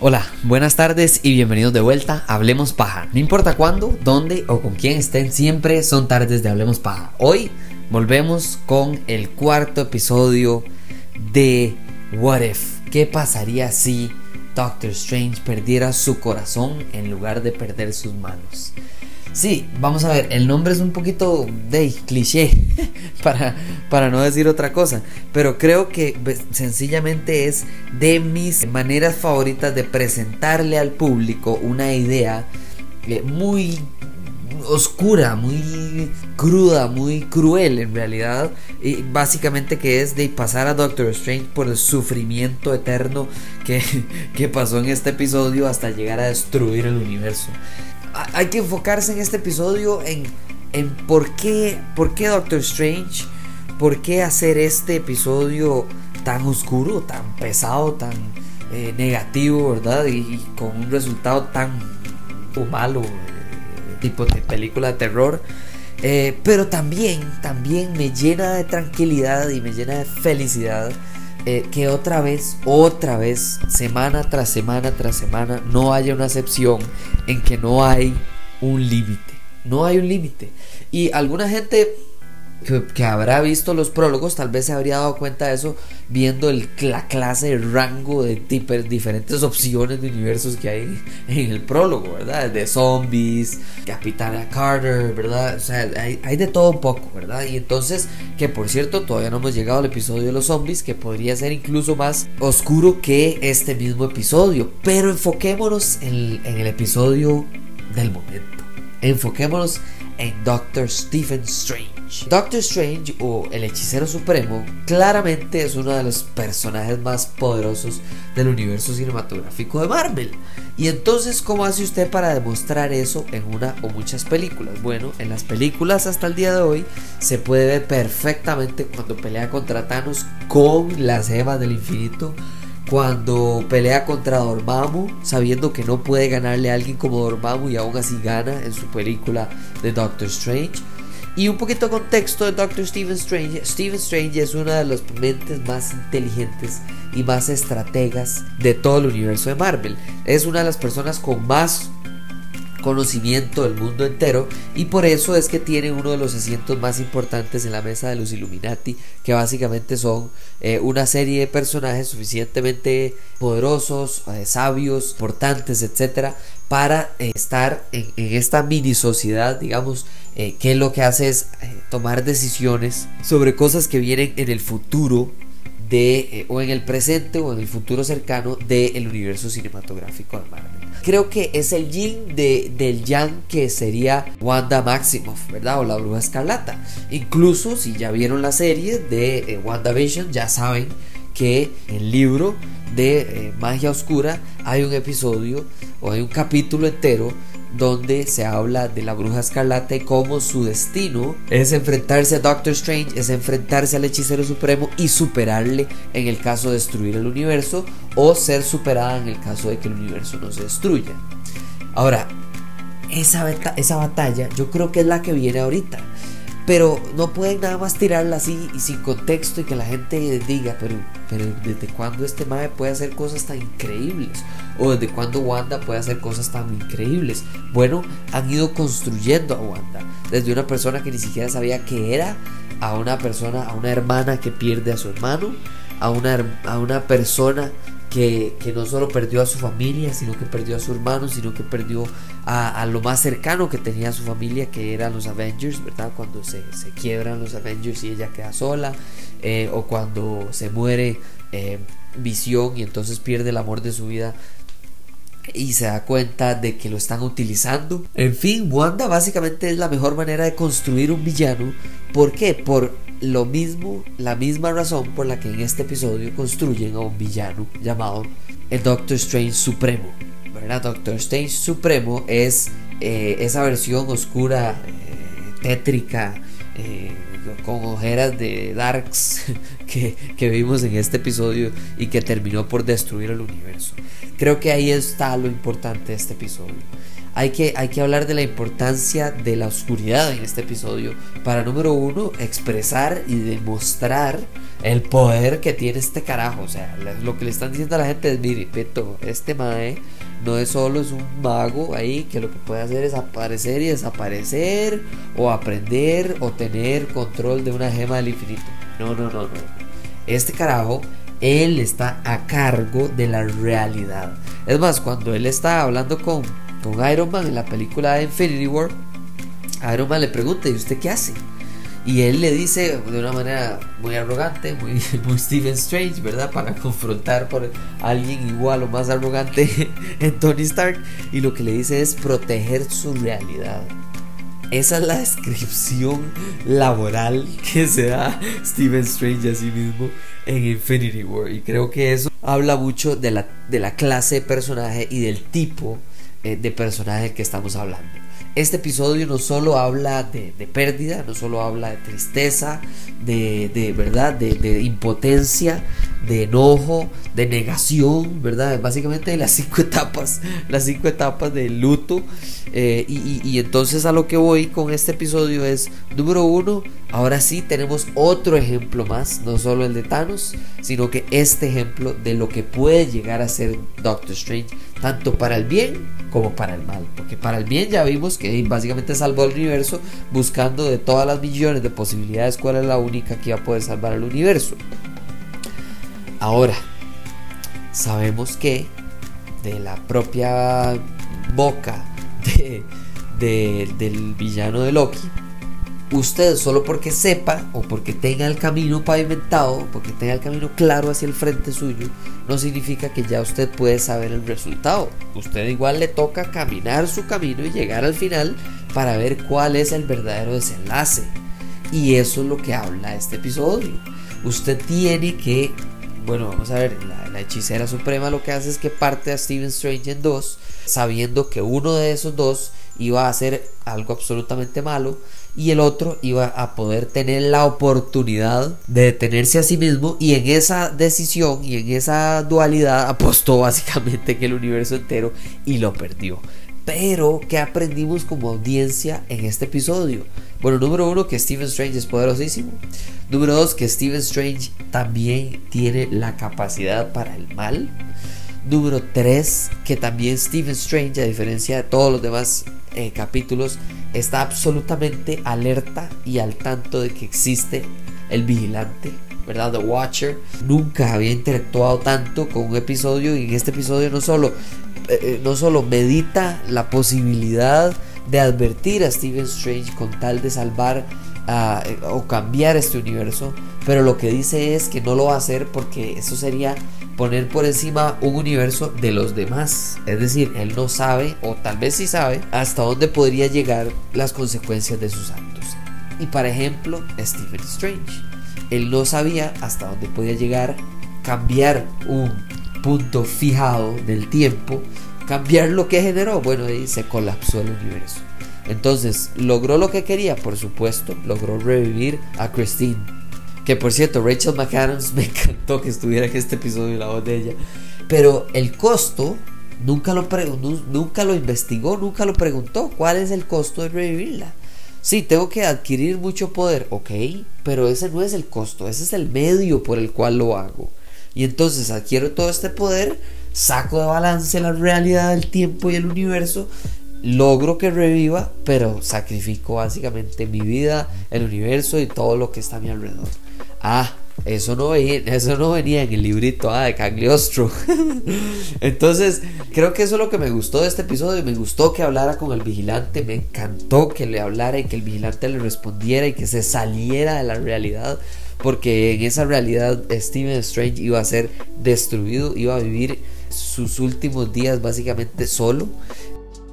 Hola, buenas tardes y bienvenidos de vuelta a Hablemos Paja. No importa cuándo, dónde o con quién estén, siempre son tardes de Hablemos Paja. Hoy volvemos con el cuarto episodio de What If. ¿Qué pasaría si Doctor Strange perdiera su corazón en lugar de perder sus manos? Sí, vamos a ver, el nombre es un poquito de cliché, para, para no decir otra cosa, pero creo que pues, sencillamente es de mis maneras favoritas de presentarle al público una idea eh, muy oscura, muy cruda, muy cruel en realidad. Y básicamente que es de pasar a Doctor Strange por el sufrimiento eterno que, que pasó en este episodio hasta llegar a destruir el universo hay que enfocarse en este episodio en, en por, qué, por qué Doctor Strange, por qué hacer este episodio tan oscuro, tan pesado, tan eh, negativo, ¿verdad? Y, con un resultado tan malo, eh, tipo de película de terror. Eh, pero también, también me llena de tranquilidad y me llena de felicidad que otra vez, otra vez, semana tras semana tras semana, no haya una excepción en que no hay un límite. No hay un límite. Y alguna gente que, habrá visto los prólogos tal vez se habría dado cuenta de eso viendo el, la clase de rango de diferentes opciones de universos que hay en el prólogo, ¿verdad? De zombies, Capitana Carter, ¿verdad? O sea, hay, hay, de todo un poco, ¿verdad? Y entonces, que por cierto, todavía no hemos llegado al episodio de los zombies, que podría ser incluso más oscuro que este mismo episodio. Pero enfoquémonos en, en el episodio del momento. Enfoquémonos en Doctor Stephen Strange. Doctor Strange o el hechicero supremo claramente es uno de los personajes más poderosos del universo cinematográfico de Marvel. Y entonces, ¿cómo hace usted para demostrar eso en una o muchas películas? Bueno, en las películas hasta el día de hoy se puede ver perfectamente cuando pelea contra Thanos con las gemas del infinito cuando pelea contra Dormammu, sabiendo que no puede ganarle a alguien como Dormammu y aún así gana en su película de Doctor Strange. Y un poquito de contexto de Doctor Stephen Strange. Stephen Strange es una de las mentes más inteligentes y más estrategas de todo el universo de Marvel. Es una de las personas con más conocimiento del mundo entero y por eso es que tiene uno de los asientos más importantes en la mesa de los Illuminati que básicamente son eh, una serie de personajes suficientemente poderosos, eh, sabios, importantes, etcétera para eh, estar en, esta mini sociedad digamos que lo que hace es tomar decisiones sobre cosas que vienen en el futuro de o en el presente o en el futuro cercano del universo cinematográfico de Marvel creo que es el yin de, del yang que sería Wanda Maximoff, ¿verdad? O la bruja escarlata. Incluso si ya vieron la serie de eh, WandaVision, ya saben que el libro de eh, Magia Oscura hay un episodio o hay un capítulo entero donde se habla de la bruja escarlata y cómo su destino es enfrentarse a Doctor Strange, es enfrentarse al hechicero supremo y superarle en el caso de destruir el universo o ser superada en el caso de que el universo no se destruya. Ahora, esa, esa batalla yo creo que es la que viene ahorita. Pero no pueden nada más tirarla así y sin contexto y que la gente diga, pero, pero ¿desde cuándo este mae puede hacer cosas tan increíbles? ¿O desde cuándo Wanda puede hacer cosas tan increíbles? Bueno, han ido construyendo a Wanda. Desde una persona que ni siquiera sabía qué era, a una persona, a una hermana que pierde a su hermano, a una, a una persona que, no solo perdió a su familia, sino que perdió a su hermano, sino que perdió a, lo más cercano que tenía su familia, que eran los Avengers, ¿verdad? Cuando se, quiebran los Avengers y ella queda sola, eh, o cuando se muere eh, Visión y entonces pierde el amor de su vida y se da cuenta de que lo están utilizando. En fin, Wanda básicamente es la mejor manera de construir un villano. ¿Por qué? Por lo mismo, la misma razón por la que en este episodio construyen a un villano llamado el Doctor Strange Supremo. ¿Verdad? Doctor Strange Supremo es eh, esa versión oscura, eh, tétrica, eh, con ojeras de Darks que, que vimos en este episodio y que terminó por destruir el universo. Creo que ahí está lo importante de este episodio. Hay que, hay que hablar de la importancia de la oscuridad en este episodio para, número uno, expresar y demostrar el poder que tiene este carajo. O sea, lo que le están diciendo a la gente es, mire, Peto, este mae no es solo es un mago ahí que lo que puede hacer es aparecer y desaparecer o aprender o tener control de una gema del infinito. No, no, no, no. Este carajo, él está a cargo de la realidad. Es más, cuando él está hablando con, con Iron Man en la película de Infinity War, Iron Man le pregunta, ¿y usted qué hace? Y él le dice de una manera muy arrogante, muy, muy Stephen Strange, ¿verdad? Para confrontar por alguien igual o más arrogante en Tony Stark. Y lo que le dice es proteger su realidad. Esa es la descripción laboral que se da Stephen Strange a sí mismo en Infinity War. Y creo que eso habla mucho de la, de la clase de personaje y del tipo eh, de personaje que estamos hablando. Este episodio no solo habla de, pérdida, no solo habla de tristeza, de, verdad, de, impotencia, de enojo, de negación, ¿verdad? Básicamente de las cinco etapas, las cinco etapas del luto. Eh, y, entonces a lo que voy con este episodio es, número uno, ahora sí tenemos otro ejemplo más, no solo el de Thanos, sino que este ejemplo de lo que puede llegar a ser Doctor Strange, tanto para el bien como para el mal. Porque para el bien ya vimos que básicamente salvó el universo buscando de todas las millones de posibilidades cuál es la única que iba a poder salvar el universo. Ahora, sabemos que de la propia boca de, del villano de Loki, usted solo porque sepa o porque tenga el camino pavimentado, porque tenga el camino claro hacia el frente suyo, no significa que ya usted puede saber el resultado. Usted igual le toca caminar su camino y llegar al final para ver cuál es el verdadero desenlace. Y eso es lo que habla este episodio. Usted tiene que, bueno, vamos a ver, la, la hechicera suprema lo que hace es que parte a Stephen Strange en dos, sabiendo que uno de esos dos iba a hacer algo absolutamente malo y el otro iba a poder tener la oportunidad de detenerse a sí mismo y en esa decisión y en esa dualidad apostó básicamente que el universo entero y lo perdió. Pero, ¿qué aprendimos como audiencia en este episodio? Bueno, número uno, que Stephen Strange es poderosísimo. Número dos, que Stephen Strange también tiene la capacidad para el mal. Número tres, que también Stephen Strange, a diferencia de todos los demás eh, capítulos está absolutamente alerta y al tanto de que existe el vigilante, ¿verdad? The Watcher. Nunca había interactuado tanto con un episodio y en este episodio no solo, eh, eh, no solo medita la posibilidad de advertir a Stephen Strange con tal de salvar o cambiar este universo, pero lo que dice es que no lo va a hacer porque eso sería poner por encima un universo de los demás. Es decir, él no sabe, o tal vez sí sabe, hasta dónde podría llegar las consecuencias de sus actos. Y por ejemplo, Stephen Strange. Él no sabía hasta dónde podía llegar cambiar un punto fijado del tiempo, cambiar lo que generó. Bueno, ahí se colapsó el universo. Entonces, logró lo que quería, por supuesto, logró revivir a Christine que por cierto, Rachel McAdams me encantó que estuviera en este episodio la voz de ella. Pero el costo nunca lo, nunca lo investigó, nunca lo preguntó. ¿Cuál es el costo de revivirla? Sí, tengo que adquirir mucho poder, ok, pero ese no es el costo, ese es el medio por el cual lo hago. Y entonces adquiero todo este poder, saco de balance la realidad del tiempo y el universo, logro que reviva, pero sacrifico básicamente mi vida, el universo y todo lo que está a mi alrededor. Ah, eso no, venía, eso no venía en el librito ah, de Cagliostro. Entonces, creo que eso es lo que me gustó de este episodio. Me gustó que hablara con el vigilante. Me encantó que le hablara y que el vigilante le respondiera y que se saliera de la realidad. Porque en esa realidad Steven Strange iba a ser destruido, iba a vivir sus últimos días básicamente solo,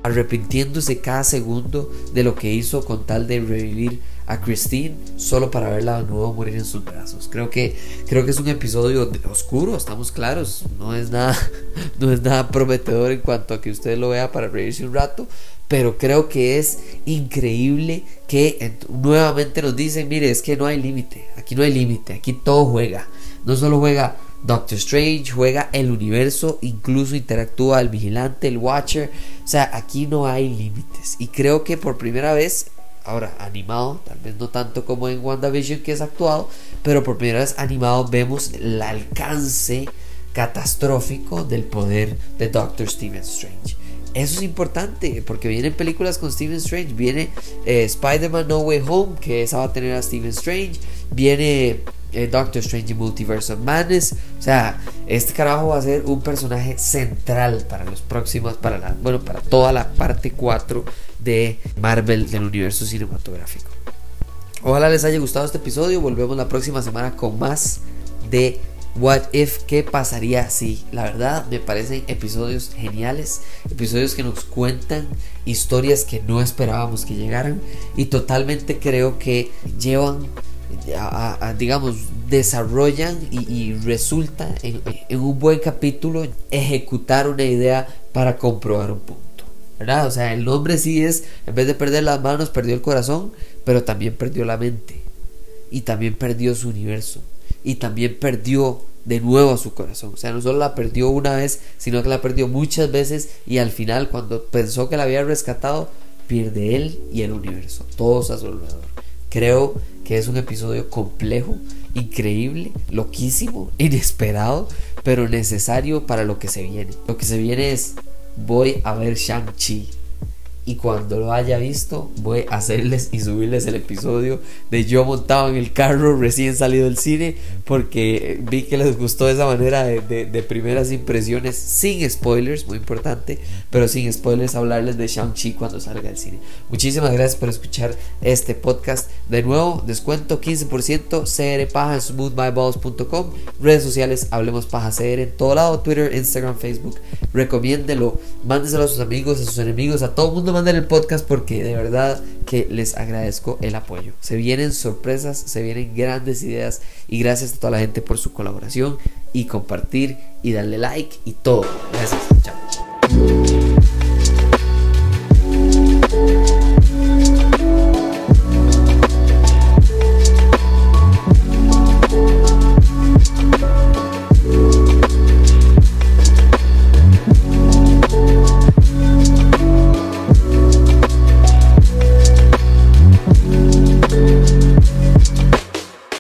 arrepintiéndose cada segundo de lo que hizo con tal de revivir a Christine solo para verla de nuevo morir en sus brazos. Creo que, creo que es un episodio oscuro, estamos claros. No es, nada, no es nada prometedor en cuanto a que usted lo vea para reírse un rato. Pero creo que es increíble que nuevamente nos dicen, mire, es que no hay límite, aquí no hay límite, aquí todo juega. No solo juega Doctor Strange juega el universo, incluso interactúa el vigilante, el Watcher. O sea, aquí no hay límites. Y creo que por primera vez, ahora animado, tal vez no tanto como en WandaVision que es actuado, pero por primera vez animado vemos el alcance catastrófico del poder de Doctor Stephen Strange. Eso es importante porque vienen películas con Stephen Strange. Viene eh, Spider-Man No Way Home, que esa va a tener a Stephen Strange. Viene eh, Doctor Strange Multiverse of Madness. O sea, este carajo va a ser un personaje central para los próximos, para la, bueno, para toda la parte 4 de Marvel del universo cinematográfico. Ojalá les haya gustado este episodio. Volvemos la próxima semana con más de What If, ¿qué pasaría si? La verdad me parecen episodios geniales, episodios que nos cuentan historias que no esperábamos que llegaran y totalmente creo que llevan, a, digamos, desarrollan y, resulta en, un buen capítulo ejecutar una idea para comprobar un punto. ¿verdad? O sea, el nombre sí es, en vez de perder las manos, perdió el corazón, pero también perdió la mente y también perdió su universo y también perdió de nuevo su corazón. O sea, no solo la perdió una vez, sino que la perdió muchas veces y al final cuando pensó que la había rescatado, pierde él y el universo, todos a su alrededor. Creo que es un episodio complejo, increíble, loquísimo, inesperado, pero necesario para lo que se viene. Lo que se viene es voy a ver Shang-Chi y cuando lo haya visto voy a hacerles y subirles el episodio de yo montado en el carro recién salido del cine porque vi que les gustó esa manera de, de, primeras impresiones sin spoilers, muy importante, pero sin spoilers hablarles de Shang-Chi cuando salga del cine. Muchísimas gracias por escuchar este podcast. De nuevo, descuento 15% CR Paja en smoothmyballs.com, redes sociales Hablemos Paja CR en todo lado, Twitter, Instagram, Facebook. Recomiéndelo, mándeselo a sus amigos, a sus enemigos, a todo el mundo manden el podcast porque de verdad que les agradezco el apoyo. Se vienen sorpresas, se vienen grandes ideas y gracias a toda la gente por su colaboración y compartir y darle like y todo. Gracias. Chao.